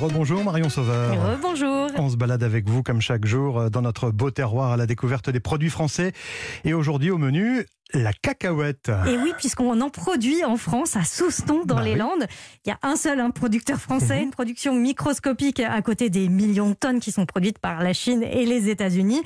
Rebonjour Marion Sauveur. Rebonjour. On se balade avec vous comme chaque jour dans notre beau terroir à la découverte des produits français. Et aujourd'hui au menu, la cacahuète. Et oui, puisqu'on en produit en France, à Souston, dans Bah les oui. Landes. Il y a un seul hein, producteur français, Mhm. une production microscopique à côté des millions de tonnes qui sont produites par la Chine et les États-Unis.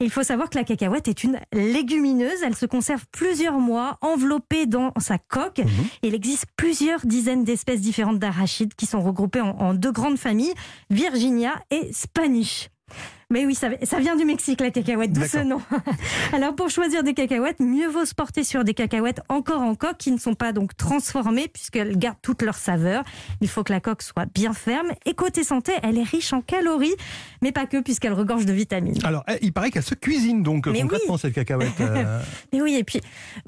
Il faut savoir que la cacahuète est une légumineuse. Elle se conserve plusieurs mois enveloppée dans sa coque. Mhm. Il existe plusieurs dizaines d'espèces différentes d'arachides qui sont regroupées en, en deux grandes familles, Virginia et Spanish. Mais oui, ça, ça vient du Mexique, la cacahuète, d'où ce nom. Alors, pour choisir des cacahuètes, mieux vaut se porter sur des cacahuètes encore en coque qui ne sont pas donc transformées puisqu'elles gardent toute leur saveur. Il faut que la coque soit bien ferme. Et côté santé, elle est riche en calories, mais pas que puisqu'elle regorge de vitamines. Alors, eh, il paraît qu'elle se cuisine donc Mais concrètement cette cacahuète. euh, Mais oui, et puis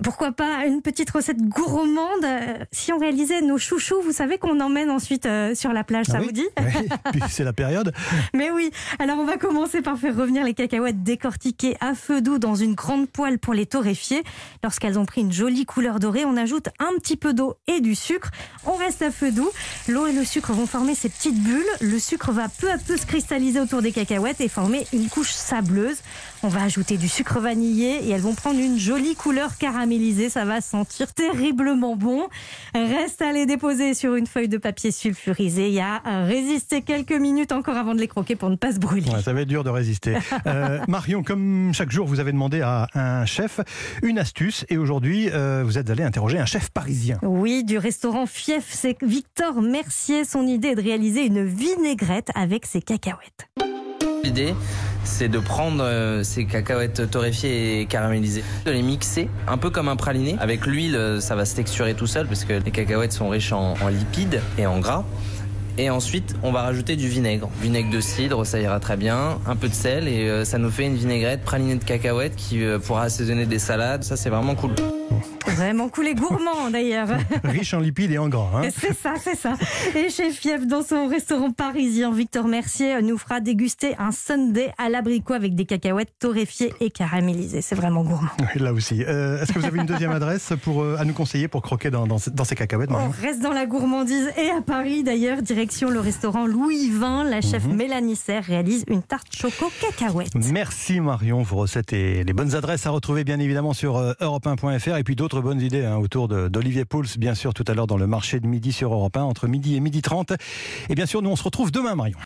pourquoi pas une petite recette gourmande euh, Si on réalisait nos chouchous, vous savez qu'on emmène ensuite euh, sur la plage, ça ah oui vous dit? Oui, puis c'est la période. Mais oui, alors on va commencer par faire revenir les cacahuètes décortiquées à feu doux dans une grande poêle pour les torréfier. Lorsqu'elles ont pris une jolie couleur dorée, on ajoute un petit peu d'eau et du sucre. On reste à feu doux. L'eau et le sucre vont former ces petites bulles. Le sucre va peu à peu se cristalliser autour des cacahuètes et former une couche sableuse. On va ajouter du sucre vanillé et elles vont prendre une jolie couleur caramélisée. Ça va sentir terriblement bon. Reste à les déposer sur une feuille de papier sulfurisé et à résister quelques minutes encore avant de les croquer pour ne pas se brûler. Ouais, ça va être dur de résister. Euh, Marion, comme chaque jour, vous avez demandé à un chef une astuce et aujourd'hui, euh, vous êtes allé interroger un chef parisien. Oui, du restaurant Fief, c'est Victor Mercier. Son idée est de réaliser une vinaigrette avec ses cacahuètes. L'idée, c'est de prendre euh, ces cacahuètes torréfiées et caramélisées, de les mixer, un peu comme un praliné. Avec l'huile, euh, ça va se texturer tout seul parce que les cacahuètes sont riches en, en lipides et en gras. Et ensuite, on va rajouter du vinaigre. Vinaigre de cidre, ça ira très bien. Un peu de sel et euh, ça nous fait une vinaigrette pralinée de cacahuètes qui pourra assaisonner des salades. Ça, c'est vraiment cool. Vraiment cool et gourmand d'ailleurs. Riche en lipides et en gras. hein. C'est ça, c'est ça. Et chez Fief, dans son restaurant parisien, Victor Mercier nous fera déguster un sundae à l'abricot avec des cacahuètes torréfiées et caramélisées. C'est vraiment gourmand. Oui, Là aussi. Euh, Est-ce que vous avez une deuxième adresse pour, euh, à nous conseiller pour croquer dans, dans, dans ces cacahuètes On Marion reste dans la gourmandise et à Paris d'ailleurs, direction le restaurant Louis Vin. La chef Mélanie Serre réalise une tarte choco cacahuète. Merci Marion, vos recettes et les bonnes adresses à retrouver bien évidemment sur euh, europe1.fr et puis d'autres bonnes idées hein, autour d'Olivier Pouls, bien sûr tout à l'heure dans le marché de midi sur Europe 1 entre midi et midi 30. Et bien sûr nous on se retrouve demain Marion.